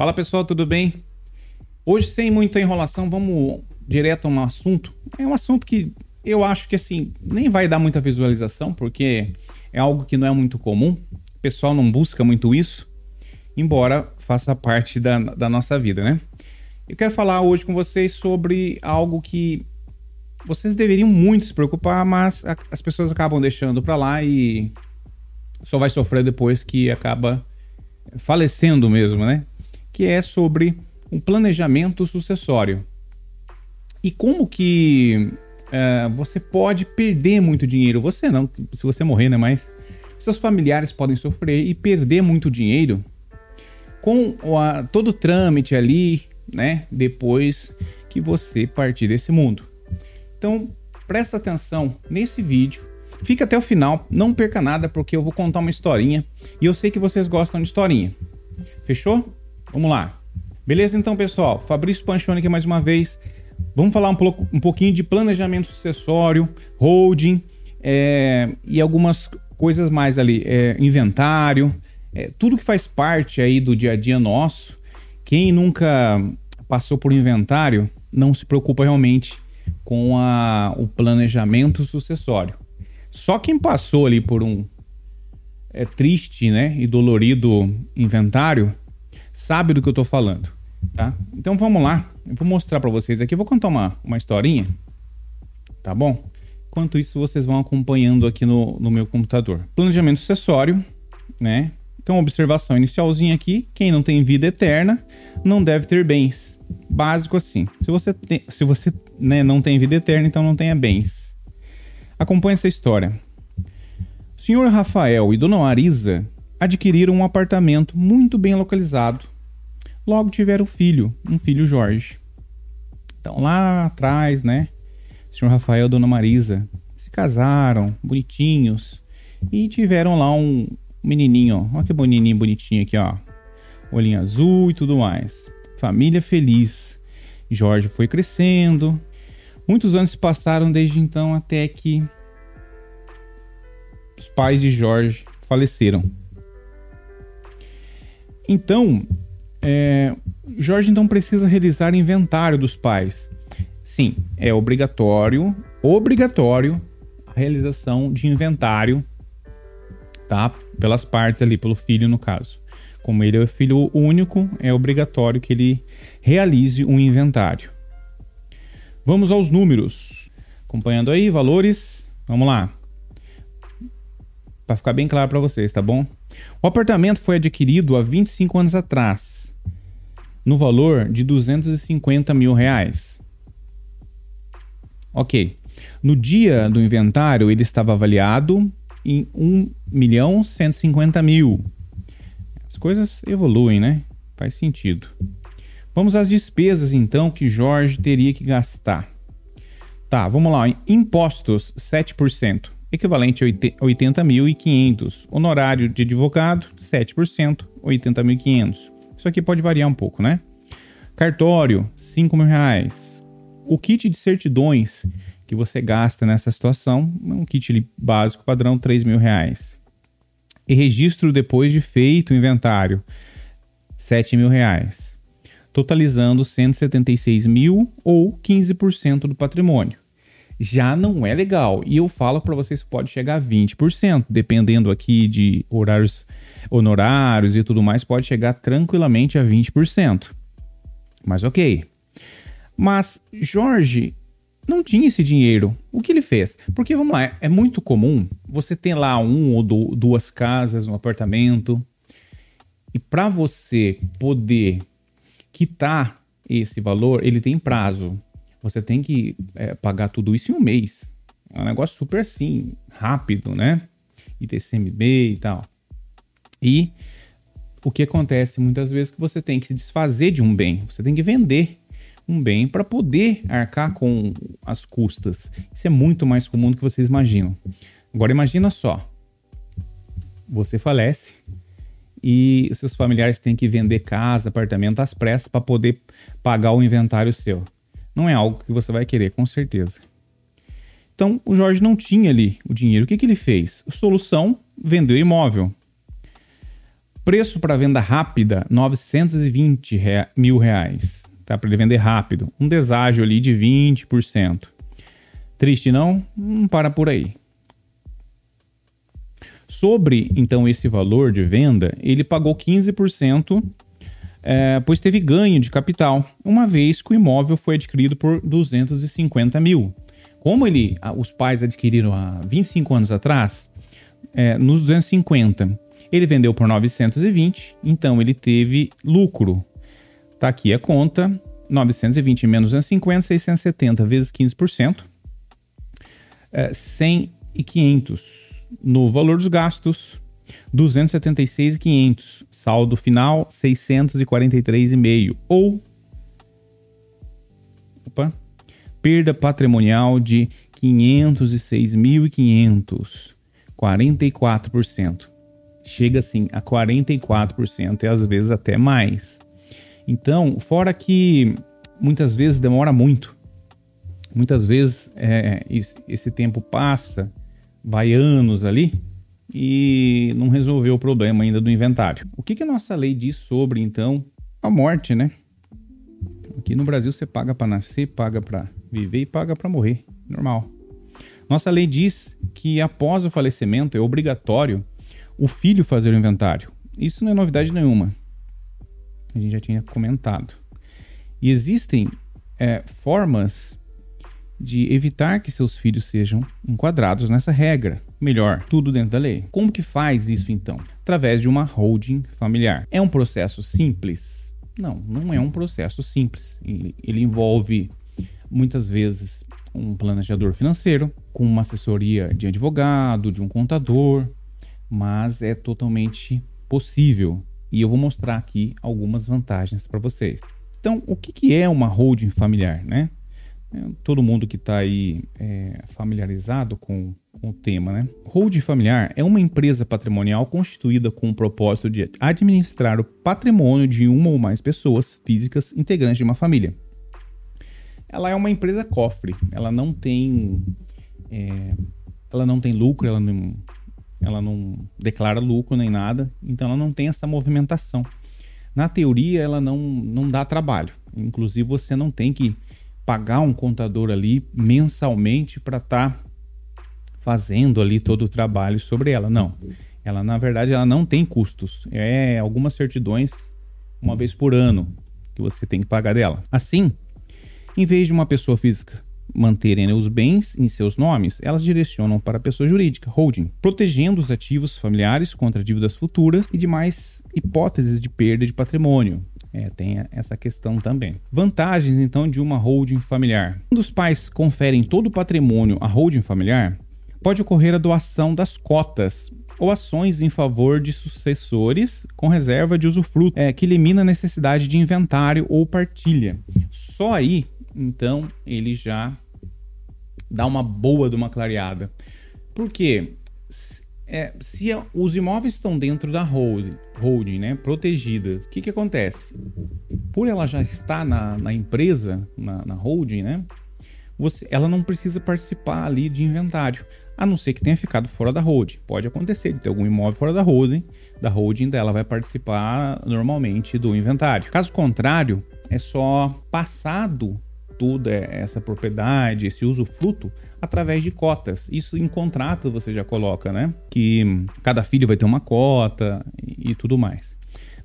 Fala pessoal, tudo bem? Hoje, sem muita enrolação, vamos direto a um assunto. É um assunto que eu acho que assim, nem vai dar muita visualização, porque é algo que não é muito comum. O pessoal não busca muito isso, embora faça parte da, da nossa vida, né? Eu quero falar hoje com vocês sobre algo que vocês deveriam muito se preocupar, mas a, as pessoas acabam deixando para lá e só vai sofrer depois que acaba falecendo mesmo, né? Que é sobre um planejamento sucessório. E como que uh, você pode perder muito dinheiro? Você não, se você morrer, né? Mas seus familiares podem sofrer e perder muito dinheiro com a, todo o trâmite ali, né? Depois que você partir desse mundo. Então, presta atenção nesse vídeo. Fica até o final, não perca nada porque eu vou contar uma historinha e eu sei que vocês gostam de historinha. Fechou? Vamos lá. Beleza então, pessoal? Fabrício Panchoni aqui mais uma vez. Vamos falar um, pouco, um pouquinho de planejamento sucessório, holding é, e algumas coisas mais ali, é, inventário, é, tudo que faz parte aí do dia a dia nosso. Quem nunca passou por inventário não se preocupa realmente com a, o planejamento sucessório. Só quem passou ali por um é, triste né, e dolorido inventário sabe do que eu estou falando. Tá? Então vamos lá, eu vou mostrar para vocês aqui, eu vou contar uma, uma historinha, tá bom? Enquanto isso, vocês vão acompanhando aqui no, no meu computador. Planejamento sucessório, né? Então, observação inicialzinha aqui: quem não tem vida eterna não deve ter bens. Básico assim. Se você, se você né, não tem vida eterna, então não tenha bens. Acompanhe essa história. O senhor Rafael e dona Marisa adquiriram um apartamento muito bem localizado. Logo tiveram filho, um filho Jorge. Então lá atrás, né? O senhor Rafael e dona Marisa se casaram, bonitinhos, e tiveram lá um menininho, ó. Olha que menininho bonitinho aqui, ó. Olhinho azul e tudo mais. Família feliz. Jorge foi crescendo. Muitos anos se passaram desde então até que os pais de Jorge faleceram. Então, é, Jorge então precisa realizar inventário dos pais. Sim, é obrigatório, obrigatório a realização de inventário, tá? Pelas partes ali, pelo filho no caso. Como ele é o filho único, é obrigatório que ele realize um inventário. Vamos aos números. Acompanhando aí, valores. Vamos lá. Para ficar bem claro para vocês, tá bom? O apartamento foi adquirido há 25 anos atrás, no valor de 250 mil reais. Ok. No dia do inventário, ele estava avaliado em 1 milhão 150 mil coisas evoluem, né? Faz sentido. Vamos às despesas, então, que Jorge teria que gastar. Tá, vamos lá. Impostos, 7%, equivalente a 80.500. Honorário de advogado, 7%, 80.500. Isso aqui pode variar um pouco, né? Cartório, 5 mil reais. O kit de certidões que você gasta nessa situação, um kit básico padrão, 3 mil reais e registro depois de feito o inventário, 7 mil reais, totalizando 176 mil ou 15% do patrimônio. Já não é legal. E eu falo para vocês pode chegar a 20%, dependendo aqui de horários, honorários e tudo mais, pode chegar tranquilamente a 20%. Mas ok. Mas Jorge não tinha esse dinheiro. O que ele fez? Porque, vamos lá, é muito comum você ter lá um ou duas casas, um apartamento, e para você poder quitar esse valor, ele tem prazo. Você tem que é, pagar tudo isso em um mês. É um negócio super assim, rápido, né? ITCMB e tal. E o que acontece muitas vezes é que você tem que se desfazer de um bem, você tem que vender um bem para poder arcar com as custas. Isso é muito mais comum do que vocês imaginam. Agora imagina só. Você falece e os seus familiares têm que vender casa, apartamento às pressas para poder pagar o inventário seu. Não é algo que você vai querer, com certeza. Então, o Jorge não tinha ali o dinheiro. O que, que ele fez? Solução: vendeu imóvel. Preço para venda rápida, 920 rea mil reais. Tá? Para ele vender rápido. Um deságio ali de 20%. Triste não? Não para por aí. Sobre, então, esse valor de venda, ele pagou 15%, é, pois teve ganho de capital, uma vez que o imóvel foi adquirido por 250 mil. Como ele, os pais adquiriram há 25 anos atrás, é, nos 250, ele vendeu por 920, então ele teve lucro. Tá aqui a conta, 920 menos 250, 670 vezes 15%, é, 100 e 500 no valor dos gastos, 276,500. Saldo final, 643,5. Ou opa, perda patrimonial de 506.500. 44%. Chega assim a 44% e às vezes até mais. Então, fora que muitas vezes demora muito. Muitas vezes é, esse tempo passa vai anos ali e não resolveu o problema ainda do inventário. O que, que a nossa lei diz sobre, então, a morte, né? Aqui no Brasil você paga para nascer, paga para viver e paga para morrer. Normal. Nossa lei diz que após o falecimento é obrigatório o filho fazer o inventário. Isso não é novidade nenhuma. A gente já tinha comentado. E existem é, formas de evitar que seus filhos sejam enquadrados nessa regra. Melhor, tudo dentro da lei. Como que faz isso então? Através de uma holding familiar. É um processo simples? Não, não é um processo simples. Ele envolve muitas vezes um planejador financeiro, com uma assessoria de advogado, de um contador, mas é totalmente possível. E eu vou mostrar aqui algumas vantagens para vocês. Então, o que, é uma holding familiar, né? É, todo mundo que está aí é, familiarizado com, com, o tema, né? Holding familiar é uma empresa patrimonial constituída com o propósito de administrar o patrimônio de uma ou mais pessoas físicas integrantes de uma família. Ela é uma empresa cofre, ela não tem, é, ela não tem lucro, ela não, ela não declara lucro nem nada, então ela não tem essa movimentação. Na teoria, ela não, não dá trabalho. Inclusive, você não tem que pagar um contador ali mensalmente para estar tá fazendo ali todo o trabalho sobre ela. Não. Ela, na verdade, ela não tem custos. É algumas certidões uma vez por ano que você tem que pagar dela. Assim, em vez de uma pessoa física manterem os bens em seus nomes, elas direcionam para a pessoa jurídica, holding, protegendo os ativos familiares contra dívidas futuras e demais hipóteses de perda de patrimônio. É, tem essa questão também. Vantagens, então, de uma holding familiar. Quando os pais conferem todo o patrimônio à holding familiar, pode ocorrer a doação das cotas ou ações em favor de sucessores com reserva de usufruto, é, que elimina a necessidade de inventário ou partilha. Só aí, então, ele já dá uma boa de uma clareada. Por quê? É, se os imóveis estão dentro da holding, holding né, o que, que acontece? Por ela já estar na, na empresa, na, na holding, né, você, ela não precisa participar ali de inventário, a não ser que tenha ficado fora da holding. Pode acontecer de ter algum imóvel fora da holding, da holding dela vai participar normalmente do inventário. Caso contrário, é só passado toda essa propriedade, esse usufruto através de cotas. Isso em contrato você já coloca, né? Que cada filho vai ter uma cota e, tudo mais.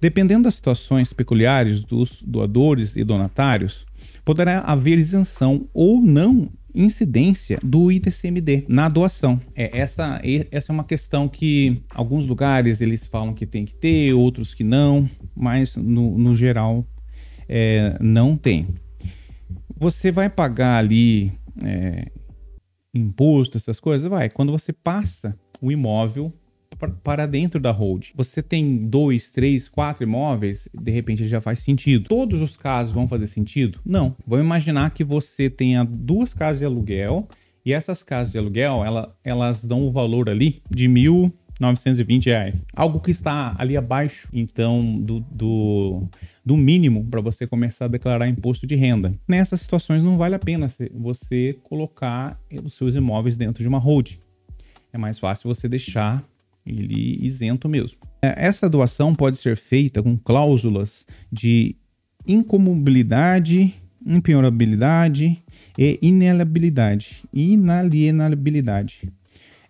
Dependendo das situações peculiares dos doadores e donatários, poderá haver isenção ou não incidência do ITCMD na doação. É, essa, essa é uma questão que alguns lugares eles falam que tem que ter, outros que não, mas no, no geral é, não tem. Você vai pagar ali é, imposto, essas coisas, vai. Quando você passa o imóvel para dentro da hold. Você tem dois, três, quatro imóveis, de repente já faz sentido. Todos os casos vão fazer sentido? Não. Vamos imaginar que você tenha duas casas de aluguel e essas casas de aluguel, ela, elas dão o valor ali de mil 920 reais. Algo que está ali abaixo, então, do, do, do mínimo para você começar a declarar imposto de renda. Nessas situações não vale a pena você colocar os seus imóveis dentro de uma hold. É mais fácil você deixar ele isento mesmo. É, essa doação pode ser feita com cláusulas de incomubilidade, impenhorabilidade e inalienabilidade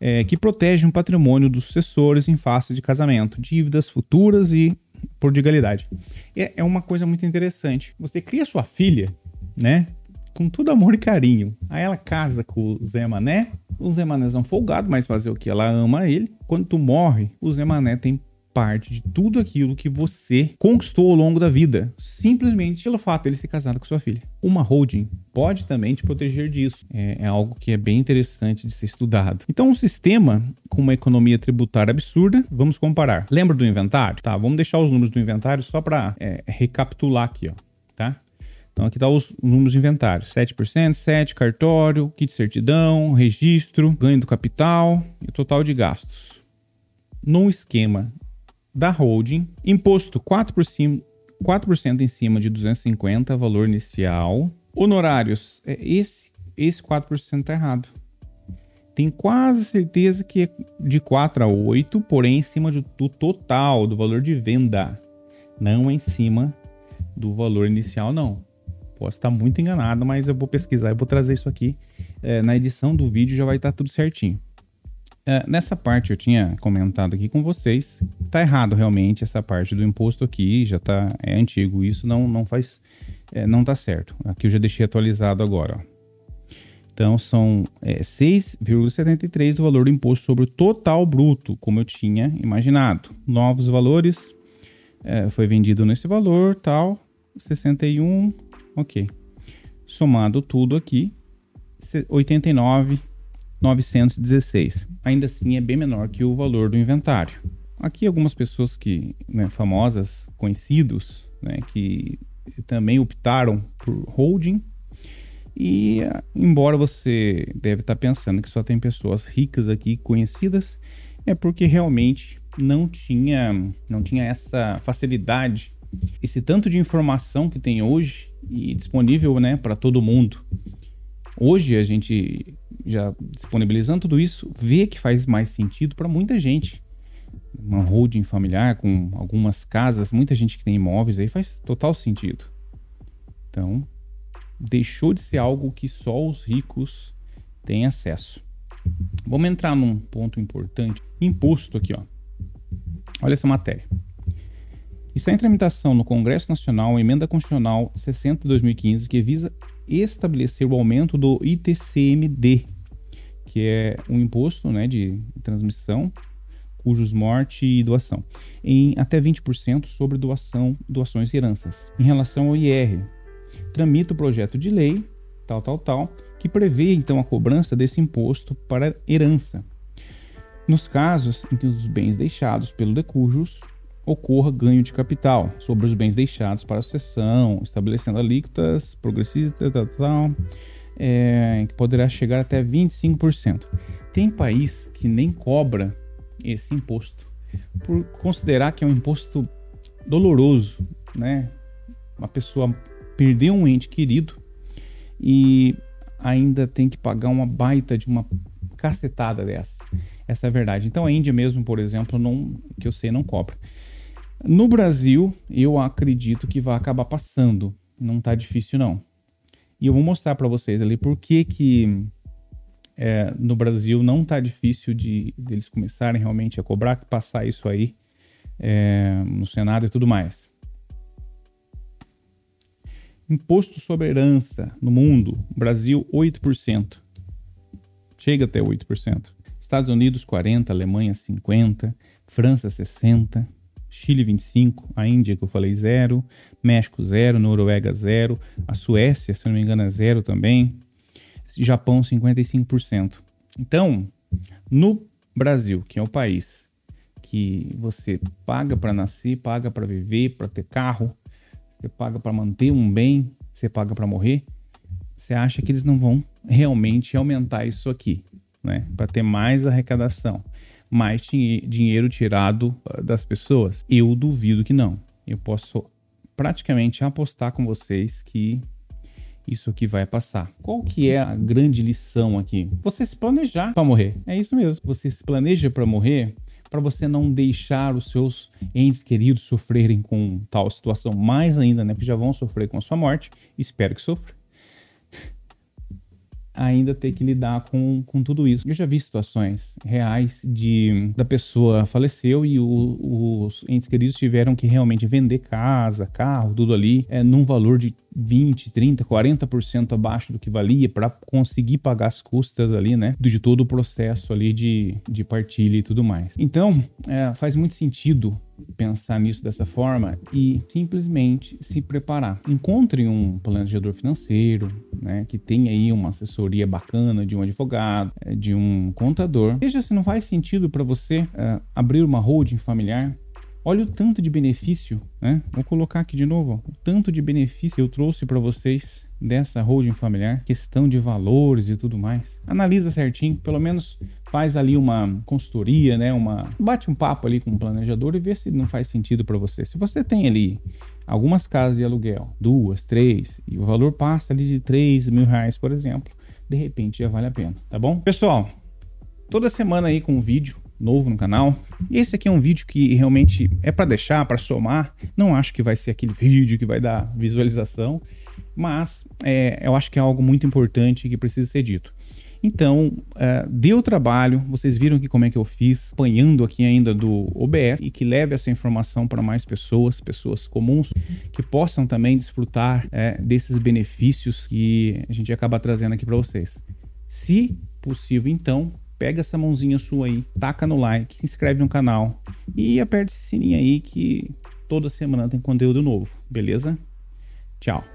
é, que protegem o patrimônio dos sucessores em face de casamento, dívidas futuras e prodigalidade. É, é uma coisa muito interessante. Você cria sua filha, né? Com todo amor e carinho. Aí ela casa com o Zé Mané. O Zé Mané um folgado, mas fazer o que? Ela ama ele. Quando tu morre, o Zé Mané tem parte de tudo aquilo que você conquistou ao longo da vida, simplesmente pelo fato de ele ser casado com sua filha. Uma holding pode também te proteger disso. É, é, algo que é bem interessante de ser estudado. Então, um sistema com uma economia tributária absurda, vamos comparar. Lembra do inventário? Tá, vamos deixar os números do inventário só para é, recapitular aqui, ó, tá? Então aqui tá os números de inventário. 7%, 7, cartório, kit certidão, registro, ganho do capital e total de gastos. Num esquema da holding, imposto 4%, 4% em cima de 250, valor inicial. Honorários, é, esse, esse 4% está errado. Tem quase certeza que é de 4 a 8, porém em cima do, total, do valor de venda. Não em cima do valor inicial, não. Posso estar muito enganado, mas eu vou pesquisar, eu vou trazer isso aqui. É, na edição do vídeo já vai estar tudo certinho. É, nessa parte eu tinha comentado aqui com vocês, tá errado realmente essa parte do imposto aqui, já tá é antigo, isso não não faz é, não tá certo. Aqui eu já deixei atualizado agora. Então são é, 6,73 do valor do imposto sobre o total bruto, como eu tinha imaginado. Novos valores, é, foi vendido nesse valor, tal, 61, ok. Somado tudo aqui, 89 916. Ainda assim é bem menor que o valor do inventário. Aqui algumas pessoas que né, famosas, conhecidos, né, que também optaram por holding. E embora você deve estar pensando que só tem pessoas ricas aqui conhecidas, é porque realmente não tinha não tinha essa facilidade, esse tanto de informação que tem hoje e disponível, né, para todo mundo. Hoje a gente já disponibilizando tudo isso, vê que faz mais sentido para muita gente. Uma holding familiar com algumas casas, muita gente que tem imóveis aí faz total sentido. Então, deixou de ser algo que só os ricos têm acesso. Vamos entrar num ponto importante. Imposto aqui, ó. Olha essa matéria. Está em tramitação no Congresso Nacional a Emenda Constitucional 60-2015 que visa estabelecer o aumento do ITCMD, que é um imposto né, de transmissão, cujos morte e doação, em até 20% sobre doação, doações e heranças. Em relação ao IR, tramita o projeto de lei, tal, tal, tal, que prevê então a cobrança desse imposto para herança. Nos casos em que os bens deixados pelo decujus ocorra ganho de capital sobre os bens deixados para sucessão, estabelecendo alíquotas progressistas, tal, tal, é, que poderá chegar até 25%. Tem país que nem cobra esse imposto, por considerar que é um imposto doloroso, né? Uma pessoa perdeu um ente querido e ainda tem que pagar uma baita de uma cacetada dessa. Essa é a verdade. Então a Índia mesmo, por exemplo, não, que eu sei, não cobra. No Brasil, eu acredito que vai acabar passando. Não tá difícil, não. E eu vou mostrar para vocês ali por que que é, no Brasil não tá difícil de, de, eles começarem realmente a cobrar, passar isso aí é, no Senado e tudo mais. Imposto sobre herança no mundo, Brasil 8%. Chega até 8%. Estados Unidos 40, Alemanha 50, França 60, Chile 25, a Índia que eu falei zero, México zero, Noruega zero, a Suécia, se não me engano, é zero também, Japão 55%. Então, no Brasil, que é o país que você paga para nascer, paga para viver, para ter carro, você paga para manter um bem, você paga para morrer, você acha que eles não vão realmente aumentar isso aqui, né? Para ter mais arrecadação mais dinheiro tirado ah, das pessoas? Eu duvido que não. Eu posso praticamente apostar com vocês que isso aqui vai passar. Qual que é a grande lição aqui? Você se planejar para morrer. É isso mesmo. Você se planeja para morrer, para você não deixar os seus entes queridos sofrerem com tal situação mais ainda, né? Porque já vão sofrer com a sua morte, espero que sofra ainda ter que lidar com, com tudo isso. Eu já vi situações reais de da pessoa faleceu e o, os entes queridos tiveram que realmente vender casa, carro, tudo ali, é, num valor de 20, 30, 40% abaixo do que valia para conseguir pagar as custas ali, né? De todo o processo ali de, de partilha e tudo mais. Então, é, faz muito sentido pensar nisso dessa forma e simplesmente se preparar. Encontre um planejador financeiro, né, que tenha aí uma assessoria bacana de um advogado, é, de um contador. Veja se não faz sentido para você é, abrir uma holding familiar Olha o tanto de benefício, né? Vou colocar aqui de novo, ó, o tanto de benefício eu trouxe para vocês dessa holding familiar, questão de valores e tudo mais. Analisa certinho, pelo menos faz ali uma consultoria, né? Uma bate um papo ali com o planejador e vê se não faz sentido para você. Se você tem ali algumas casas de aluguel, duas, três, e o valor passa ali de 3 mil reais, por exemplo, de repente já vale a pena, tá bom? Pessoal, toda semana aí com um vídeo novo no canal. E esse aqui é um vídeo que realmente é para deixar, para somar. Não acho que vai ser aquele vídeo que vai dar visualização, mas é, eu acho que é algo muito importante que precisa ser dito. Então, uh, deu trabalho, vocês viram aqui como é que eu fiz, apanhando aqui ainda do OBS e que leve essa informação para mais pessoas, pessoas comuns, que possam também desfrutar é, desses benefícios que a gente acaba trazendo aqui para vocês. Se possível, então, pega essa mãozinha sua aí, taca no like, se inscreve no canal e aperta esse sininho aí que toda semana tem conteúdo novo, beleza? Tchau.